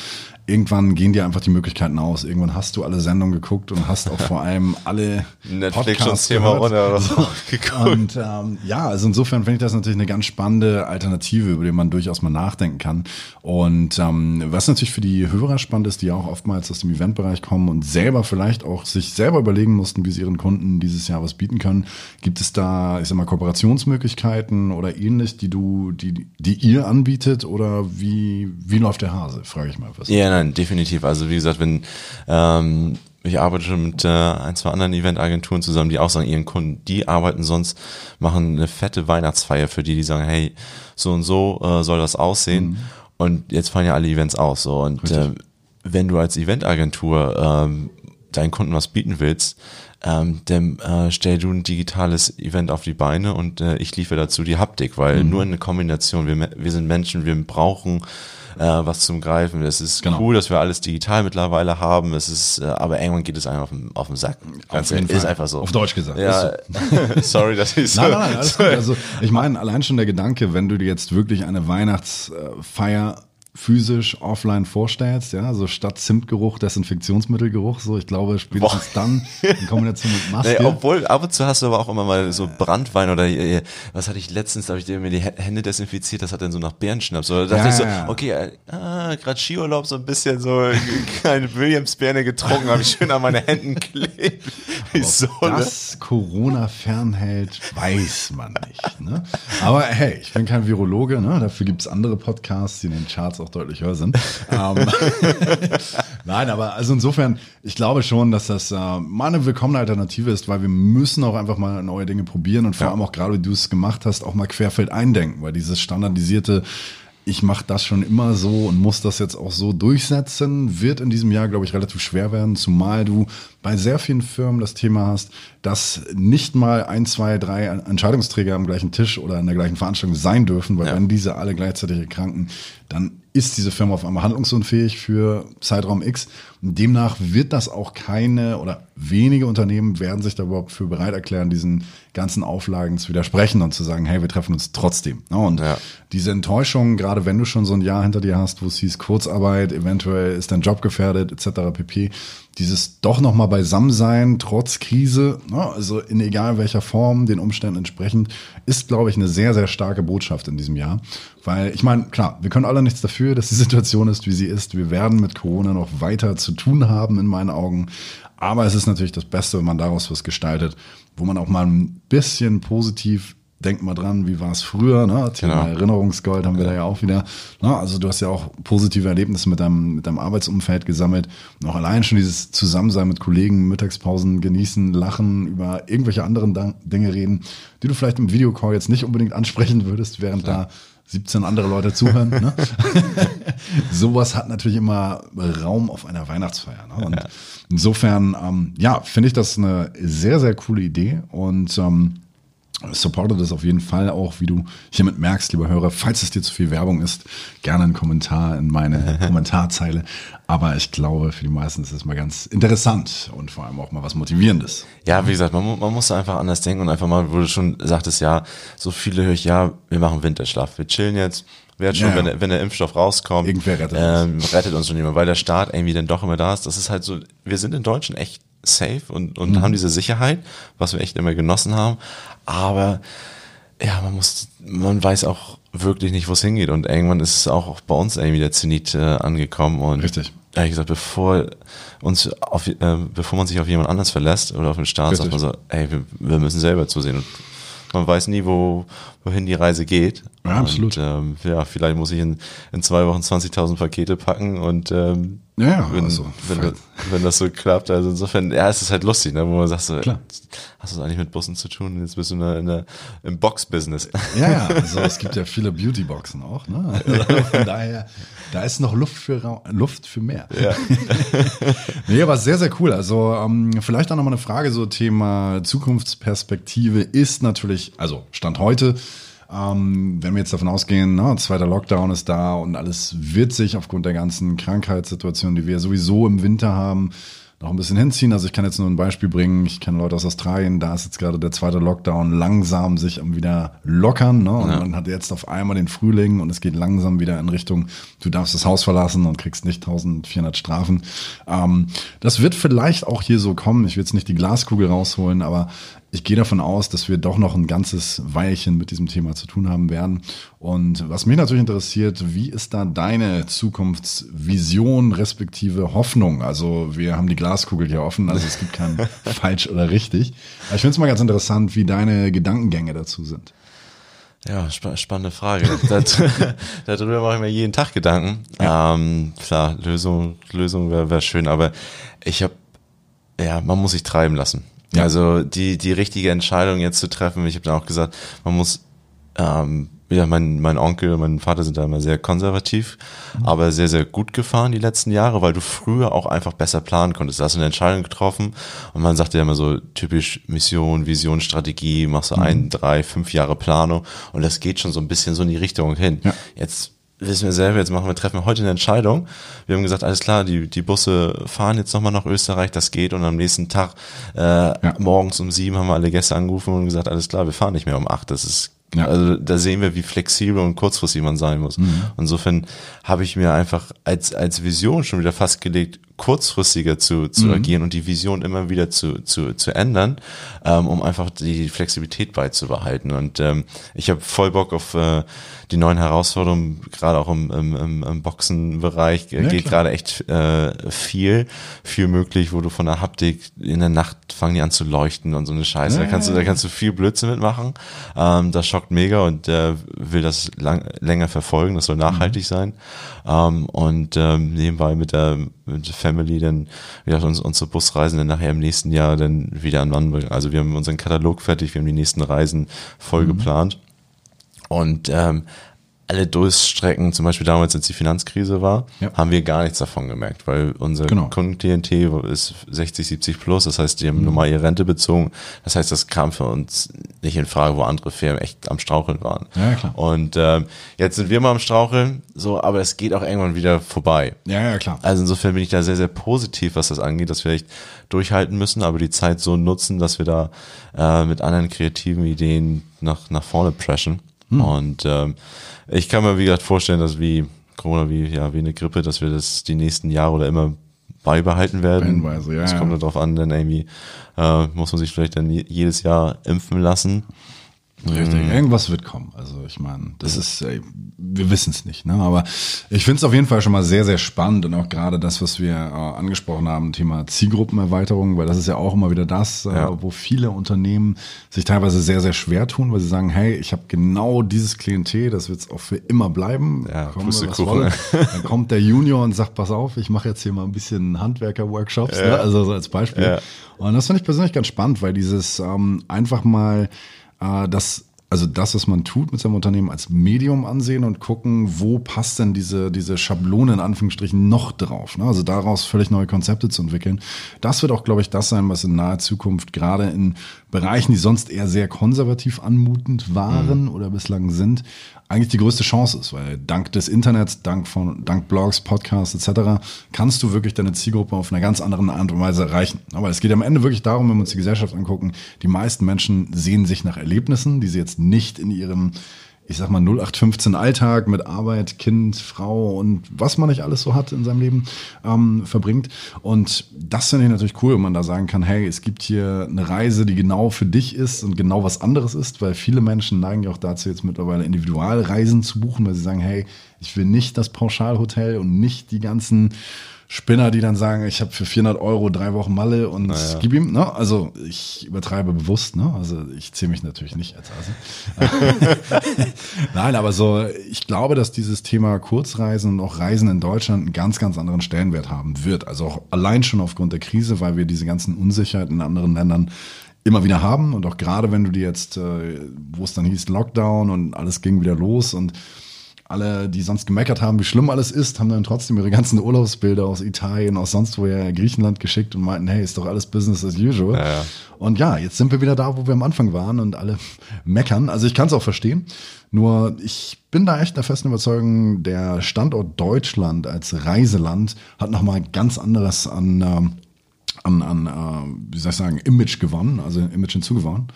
Irgendwann gehen dir einfach die Möglichkeiten aus. Irgendwann hast du alle Sendungen geguckt und hast auch vor allem alle Netflix gehört. runter oder so geguckt. Und ähm, ja, also insofern finde ich das natürlich eine ganz spannende Alternative, über die man durchaus mal nachdenken kann. Und ähm, was natürlich für die Hörer spannend ist, die auch oftmals aus dem Eventbereich kommen und selber vielleicht auch sich selber überlegen mussten, wie sie ihren Kunden dieses Jahr was bieten können. Gibt es da, ich sag mal, Kooperationsmöglichkeiten oder ähnlich, die du, die, die ihr anbietet oder wie, wie läuft der Hase, frage ich mal. Was. Ja, nein, definitiv. Also wie gesagt, wenn ähm, ich arbeite schon mit äh, ein, zwei anderen Eventagenturen zusammen, die auch sagen, ihren Kunden, die arbeiten sonst, machen eine fette Weihnachtsfeier für die, die sagen, hey, so und so äh, soll das aussehen. Und jetzt fallen ja alle Events aus. So. Und äh, wenn du als Eventagentur ähm, deinen Kunden was bieten willst, ähm, dann äh, stell du ein digitales Event auf die Beine und äh, ich liefere dazu die Haptik, weil nur in eine Kombination, wir, wir sind Menschen, wir brauchen äh, was zum Greifen. Es ist Genau. cool, dass wir alles digital mittlerweile haben. Es ist, äh, aber irgendwann geht es einem auf den, auf den Sack. Ganz jeden ehrlich, ist Fall. einfach so. Auf Deutsch gesagt, Ja, sorry, dass ich so. Nein, nein, nein. Also ich meine, allein schon der Gedanke, wenn du dir jetzt wirklich eine Weihnachtsfeier physisch offline vorstellst, ja, so statt Zimtgeruch, Desinfektionsmittelgeruch, so ich glaube spätestens dann in Kombination mit Maske. Nee, obwohl, ab und zu hast du aber auch immer mal so Brandwein oder äh, was hatte ich letztens, da habe ich dir mir die Hä- Hände desinfiziert, das hat dann so nach Bärenschnaps. Oder da dachte Ja, ich so, ja, okay, äh, ah, gerade Skiurlaub so ein bisschen so kleine Williams-Bärne getrunken, habe ich schön an meine Händen klebt. Wieso, Ob ne? das Corona fernhält, weiß man nicht. Ne? Aber hey, ich bin kein Virologe, ne? dafür gibt's andere Podcasts, die in den Charts auch deutlich höher sind. Ähm, Nein, aber also insofern, ich glaube schon, dass das äh, mal eine willkommene Alternative ist, weil wir müssen auch einfach mal neue Dinge probieren und vor allem auch gerade, wie du es gemacht hast, auch mal querfeld eindenken, weil dieses standardisierte ich mache das schon immer so und muss das jetzt auch so durchsetzen, wird in diesem Jahr, glaube ich, relativ schwer werden, zumal du bei sehr vielen Firmen das Thema hast, dass nicht mal ein, zwei, drei Entscheidungsträger am gleichen Tisch oder in der gleichen Veranstaltung sein dürfen, weil Ja. wenn diese alle gleichzeitig erkranken, dann ist diese Firma auf einmal handlungsunfähig für Zeitraum X. Demnach wird das auch keine oder wenige Unternehmen werden sich da überhaupt für bereit erklären, diesen ganzen Auflagen zu widersprechen und zu sagen, hey, wir treffen uns trotzdem. Ja, Und Ja. diese Enttäuschung, gerade wenn du schon so ein Jahr hinter dir hast, wo es hieß Kurzarbeit, eventuell ist dein Job gefährdet, etc. pp. Dieses doch nochmal beisammen sein, trotz Krise, ja, also in egal welcher Form, den Umständen entsprechend, ist, glaube ich, eine sehr, sehr starke Botschaft in diesem Jahr. Weil ich meine, klar, wir können alle nichts dafür, dass die Situation ist, wie sie ist. Wir werden mit Corona noch weiter zu tun haben, in meinen Augen. Aber es ist natürlich das Beste, wenn man daraus was gestaltet, wo man auch mal ein bisschen positiv Denk mal dran, wie war es früher, ne? Thema Genau. Erinnerungsgold haben wir da ja auch wieder. Ne? Also du hast ja auch positive Erlebnisse mit deinem, mit deinem Arbeitsumfeld gesammelt. Und auch allein schon dieses Zusammensein mit Kollegen, Mittagspausen genießen, lachen, über irgendwelche anderen Dinge reden, die du vielleicht im Videocall jetzt nicht unbedingt ansprechen würdest, während da 17 andere Leute zuhören. Ne? Sowas hat natürlich immer Raum auf einer Weihnachtsfeier. Ne? Und insofern, ähm, ja, finde ich das eine sehr, sehr coole Idee und ähm, supporte das auf jeden Fall auch, wie du hiermit merkst, lieber Hörer. Falls es dir zu viel Werbung ist, gerne einen Kommentar in meine Kommentarzeile. Aber ich glaube, für die meisten ist es mal ganz interessant und vor allem auch mal was Motivierendes. Ja, wie gesagt, man, man muss einfach anders denken und einfach mal, wo du schon sagtest, ja, so viele höre ich, ja, wir machen Winterschlaf, wir chillen jetzt, wird schon, Ja, ja. wenn, der- wenn der Impfstoff rauskommt, Irgendwer rettet ähm, rettet uns schon jemand, weil der Staat irgendwie dann doch immer da ist. Das ist halt so, wir sind in Deutschland echt safe und, und Mhm. haben diese Sicherheit, was wir echt immer genossen haben, aber ja, man muss, man weiß auch wirklich nicht, wo es hingeht und irgendwann ist es auch bei uns irgendwie der Zenit äh, angekommen und Richtig. ehrlich gesagt, bevor uns auf, äh, bevor man sich auf jemand anders verlässt oder auf den Staat, sagt man so, ey, wir, wir müssen selber zusehen. Und man weiß nie, wo, wohin die Reise geht. Ja, absolut. Und, ähm, ja, vielleicht muss ich in, in zwei Wochen 20.000 Pakete packen und ähm, Ja, wenn, also, wenn, das, wenn das so klappt, also insofern, ja, es ist halt lustig, ne, wo man sagt so, Klar. hast du es eigentlich mit Bussen zu tun? Jetzt bist du in der, in der, im Box-Business. Ja, ja, also es gibt ja viele Beauty-Boxen auch, ne? Also von daher, da ist noch Luft für Ra Luft für mehr. Ja. Nee, aber sehr, sehr cool. Also ähm, vielleicht auch nochmal eine Frage, so Thema Zukunftsperspektive ist natürlich, also Stand heute, ähm, wenn wir jetzt davon ausgehen, ne, zweiter Lockdown ist da und alles wird sich aufgrund der ganzen Krankheitssituation, die wir sowieso im Winter haben, noch ein bisschen hinziehen. Also ich kann jetzt nur ein Beispiel bringen. Ich kenne Leute aus Australien, da ist jetzt gerade der zweite Lockdown langsam sich wieder lockern. Ne? Und Ja. man hat jetzt auf einmal den Frühling und es geht langsam wieder in Richtung, du darfst das Haus verlassen und kriegst nicht 1400 Strafen. Ähm, das wird vielleicht auch hier so kommen. Ich will jetzt nicht die Glaskugel rausholen, aber ich gehe davon aus, dass wir doch noch ein ganzes Weilchen mit diesem Thema zu tun haben werden. Und was mich natürlich interessiert, wie ist da deine Zukunftsvision respektive Hoffnung? Also wir haben die Glaskugel hier offen, also es gibt kein falsch oder richtig. Aber ich finde es mal ganz interessant, wie deine Gedankengänge dazu sind. Ja, spa spannende Frage. Darüber mache ich mir jeden Tag Gedanken. Ähm, klar, Lösung, Lösung wäre wär schön, aber ich habe, ja, man muss sich treiben lassen. Ja. Also die, die richtige Entscheidung jetzt zu treffen, ich habe dann auch gesagt, man muss, ähm, ja, mein, mein Onkel und mein Vater sind da immer sehr konservativ, aber sehr, sehr gut gefahren die letzten Jahre, weil du früher auch einfach besser planen konntest. Da hast du eine Entscheidung getroffen und man sagt ja immer so typisch Mission, Vision, Strategie, machst du ein, drei, fünf Jahre Planung und das geht schon so ein bisschen so in die Richtung hin. Ja. Jetzt wissen wir selber, jetzt machen wir, treffen wir heute eine Entscheidung. Wir haben gesagt, alles klar, die, die Busse fahren jetzt nochmal nach Österreich, das geht. Und am nächsten Tag, äh, morgens um sieben haben wir alle Gäste angerufen und gesagt, alles klar, wir fahren nicht mehr um acht. Das ist, Ja. also da sehen wir, wie flexibel und kurzfristig man sein muss. Insofern habe ich mir einfach als, als Vision schon wieder festgelegt, kurzfristiger zu, zu agieren und die Vision immer wieder zu, zu, zu ändern, ähm, um einfach die Flexibilität beizubehalten. Und ähm, ich habe voll Bock auf äh, die neuen Herausforderungen, gerade auch im, im, im, im Boxenbereich äh, Ja, geht gerade echt äh, viel, viel möglich, wo du von der Haptik in der Nacht fangen die an zu leuchten und so eine Scheiße. Ja, da kannst du, da kannst du viel Blödsinn mitmachen. Ähm, das schockt mega und äh, will das lang, länger verfolgen. Das soll nachhaltig sein. Ähm, und ähm, nebenbei mit der mit der Family dann wieder uns, unsere Busreisen dann nachher im nächsten Jahr dann wieder an Mann bringen. Also wir haben unseren Katalog fertig, wir haben die nächsten Reisen voll geplant. Und ähm, alle Durststrecken, zum Beispiel damals, als die Finanzkrise war, Ja. haben wir gar nichts davon gemerkt, weil unser Genau. Kundenklientel ist 60, 70 plus, das heißt, die haben normal ihre Rente bezogen. Das heißt, das kam für uns nicht in Frage, wo andere Firmen echt am Straucheln waren. Ja, klar. Und ähm, jetzt sind wir mal am Straucheln, so, aber es geht auch irgendwann wieder vorbei. Ja, ja, klar. Also insofern bin ich da sehr, sehr positiv, was das angeht, dass wir echt durchhalten müssen, aber die Zeit so nutzen, dass wir da äh, mit anderen kreativen Ideen nach, nach vorne preschen. Und ähm, ich kann mir, wie gesagt, vorstellen, dass wie Corona, wie, ja, wie eine Grippe, dass wir das die nächsten Jahre oder immer beibehalten werden. Wellenweise, ja, Es kommt darauf an, dann irgendwie äh, muss man sich vielleicht dann je- jedes Jahr impfen lassen. Richtig, irgendwas wird kommen. Also ich meine, das ist, ey, wir wissen es nicht, ne? Aber ich finde es auf jeden Fall schon mal sehr, sehr spannend und auch gerade das, was wir äh, angesprochen haben, Thema Zielgruppenerweiterung, weil das ist ja auch immer wieder das, Ja. äh, wo viele Unternehmen sich teilweise sehr, sehr schwer tun, weil sie sagen, hey, ich habe genau dieses Klientel, das wird es auch für immer bleiben. Ja, Pustekuchen. wolle. Dann kommt der Junior und sagt, pass auf, ich mache jetzt hier mal ein bisschen Handwerker-Workshops, ne? also so als Beispiel. Ja. Und das finde ich persönlich ganz spannend, weil dieses ähm, einfach mal äh, das, also das, was man tut mit seinem Unternehmen als Medium ansehen und gucken, wo passt denn diese, diese Schablone in Anführungsstrichen noch drauf. Ne? Also daraus völlig neue Konzepte zu entwickeln. Das wird auch, glaube ich, das sein, was in naher Zukunft gerade in Bereichen, die sonst eher sehr konservativ anmutend waren oder bislang sind, eigentlich die größte Chance ist, weil dank des Internets, dank von, dank Blogs, Podcasts etc. kannst du wirklich deine Zielgruppe auf einer ganz anderen Art und Weise erreichen. Aber es geht am Ende wirklich darum, wenn wir uns die Gesellschaft angucken, die meisten Menschen sehen sich nach Erlebnissen, die sie jetzt nicht in ihrem ich sag mal 0815 Alltag mit Arbeit, Kind, Frau und was man nicht alles so hat in seinem Leben ähm, verbringt. Und das finde ich natürlich cool, wenn man da sagen kann, hey, es gibt hier eine Reise, die genau für dich ist und genau was anderes ist, weil viele Menschen neigen ja auch dazu, jetzt mittlerweile Individualreisen zu buchen, weil sie sagen, hey, ich will nicht das Pauschalhotel und nicht die ganzen Spinner, die dann sagen, ich habe für 400 Euro drei Wochen Malle und Naja. gib ihm, ne? Also ich übertreibe bewusst, ne? Also ich zähle mich natürlich nicht als Hase. Nein, aber so, ich glaube, dass dieses Thema Kurzreisen und auch Reisen in Deutschland einen ganz, ganz anderen Stellenwert haben wird. Also auch allein schon aufgrund der Krise, weil wir diese ganzen Unsicherheiten in anderen Ländern immer wieder haben und auch gerade wenn du dir jetzt, äh, wo es dann hieß Lockdown und alles ging wieder los und alle, die sonst gemeckert haben, wie schlimm alles ist, haben dann trotzdem ihre ganzen Urlaubsbilder aus Italien, aus sonst woher Griechenland geschickt und meinten, hey, ist doch alles Business as usual. Ja, ja. Und ja, jetzt sind wir wieder da, wo wir am Anfang waren und alle meckern. Also ich kann es auch verstehen. Nur ich bin da echt der festen Überzeugung, der Standort Deutschland als Reiseland hat nochmal ganz anderes an, ähm, an, an äh, wie soll ich sagen, Image gewonnen, also Image hinzugewonnen.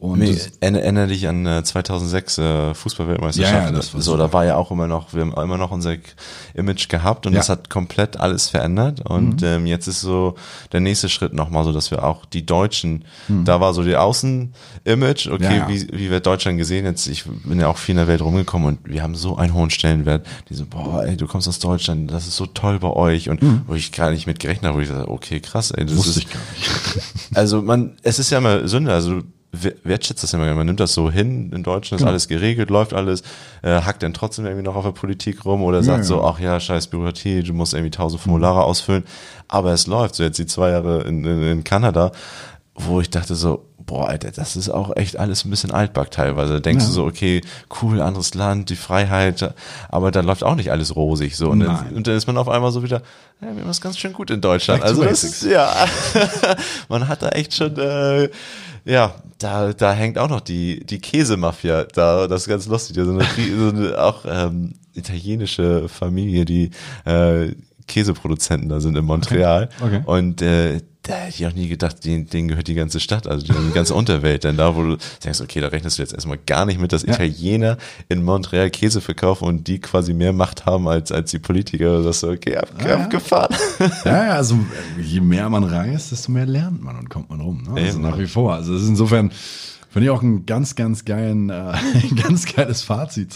Und Nee, erinnere dich an äh, 2006 äh, Fußballweltmeisterschaft. Ja, ja, das war so, super. da war ja auch immer noch, wir haben immer noch unser Image gehabt und Ja. Mhm. das hat komplett alles verändert. Und ähm, jetzt ist so der nächste Schritt nochmal so, dass wir auch die Deutschen, da war so die Außen-Image, okay, Mhm. Ja. Wie, wie wird Deutschland gesehen? Jetzt, ich bin ja auch viel in der Welt rumgekommen und wir haben so einen hohen Stellenwert. Die so, boah, ey, du kommst aus Deutschland, das ist so toll bei euch. Und wo ich gar nicht mit gerechnet habe, wo ich dachte, okay, krass, ey, das Mhm. wusste ist, ich gar nicht. also man, es ist ja immer Sünde, also wertschätzt das immer, gerne. man nimmt das so hin, in Deutschland ist Genau. alles geregelt, läuft alles, äh, hackt dann trotzdem irgendwie noch auf der Politik rum oder sagt ja. so, ach ja, scheiß Bürokratie, du musst irgendwie tausend Formulare ausfüllen, aber es läuft, so jetzt die zwei Jahre in, in, in Kanada, wo ich dachte so, boah, Alter, das ist auch echt alles ein bisschen altback teilweise. Da denkst Ja. du so, okay, cool, anderes Land, die Freiheit, aber da läuft auch nicht alles rosig so. Und, dann, und dann ist man auf einmal so wieder, ja, wir haben es ganz schön gut in Deutschland. Back Also das ist, ja, man hat da echt schon, äh, ja, da, da hängt auch noch die, die Käsemafia da, das ist ganz lustig. So eine, so eine auch ähm, italienische Familie, die äh, Käseproduzenten da sind in Montreal. Okay. Und äh, da hätte ich auch nie gedacht, denen, denen gehört die ganze Stadt, also die ganze Unterwelt. Denn da, wo du denkst, okay, da rechnest du jetzt erstmal gar nicht mit, dass Ja. Italiener in Montreal Käse verkaufen und die quasi mehr Macht haben als, als die Politiker. Das so, okay, ab, ja. abgefahren. Ja, ja, also je mehr man reist, desto mehr lernt man und kommt man rum. Ne? Also nach wie vor. Also das ist insofern, finde ich auch ein ganz, ganz geilen, äh, ganz geiles Fazit.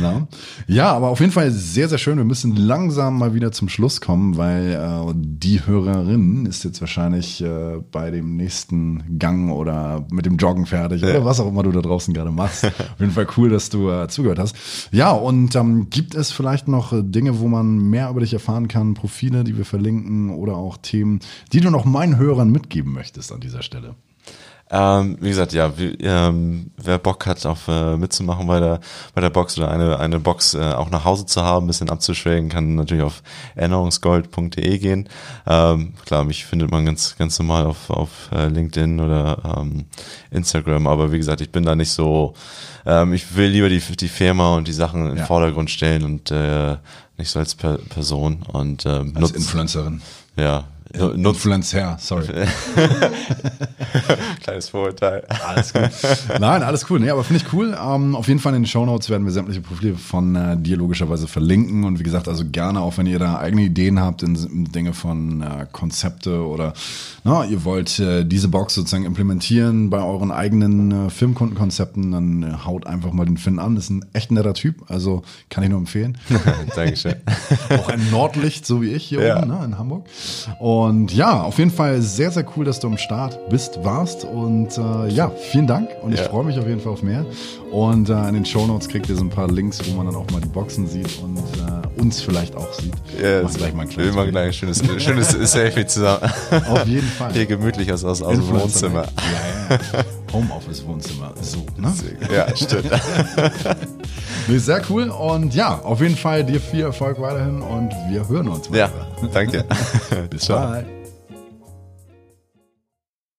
Ja. ja, aber auf jeden Fall sehr, sehr schön. Wir müssen langsam mal wieder zum Schluss kommen, weil äh, die Hörerin ist jetzt wahrscheinlich äh, bei dem nächsten Gang oder mit dem Joggen fertig oder was auch immer du da draußen gerade machst. auf jeden Fall cool, dass du äh, zugehört hast. Ja, und ähm, gibt es vielleicht noch äh, Dinge, wo man mehr über dich erfahren kann, Profile, die wir verlinken oder auch Themen, die du noch meinen Hörern mitgeben möchtest an dieser Stelle? Ähm, wie gesagt, ja, wie, ähm, wer Bock hat, auf äh, mitzumachen bei der bei der Box oder eine eine Box äh, auch nach Hause zu haben, ein bisschen abzuschwägen, kann natürlich auf erinnerungsgold.de gehen. Ähm, klar, mich findet man ganz ganz normal auf auf äh, LinkedIn oder ähm, Instagram, aber wie gesagt, ich bin da nicht so. Ähm, ich will lieber die die Firma und die Sachen in den Ja. Vordergrund stellen und äh, nicht so als per Person und ähm, Als nutz- Influencerin. ja. Influencer, sorry. kleines Vorurteil. Alles gut. Nein, alles cool. Nee, aber finde ich cool. Ähm, auf jeden Fall in den Shownotes werden wir sämtliche Profile von äh, dir logischerweise verlinken. Und wie gesagt, also gerne auch, wenn ihr da eigene Ideen habt in, in Dinge von äh, Konzepte oder na, ihr wollt äh, diese Box sozusagen implementieren bei euren eigenen äh, Filmkundenkonzepten, dann äh, haut einfach mal den Finn an. Ist ein echt netter Typ, also kann ich nur empfehlen. Dankeschön. auch ein Nordlicht, so wie ich hier Ja. oben ne, in Hamburg. Und ja, auf jeden Fall sehr, sehr cool, dass du am Start bist, warst. Und äh, ja, vielen Dank. Und ich Ja. freue mich auf jeden Fall auf mehr. Und äh, in den Shownotes kriegt ihr so ein paar Links, wo man dann auch mal die Boxen sieht und äh, uns vielleicht auch sieht. Ja, Mach gleich mal ein wir kleines machen Bild. gleich ein schönes, schönes Selfie zusammen. Auf jeden Fall. Hier gemütlich aus, aus, aus dem Wohnzimmer. Ja, ja. Homeoffice, Wohnzimmer. So, ne? Ja, stimmt. Nee, sehr cool. Und ja, auf jeden Fall dir viel Erfolg weiterhin und wir hören uns. Ja, weiter. danke dir. Bis bald.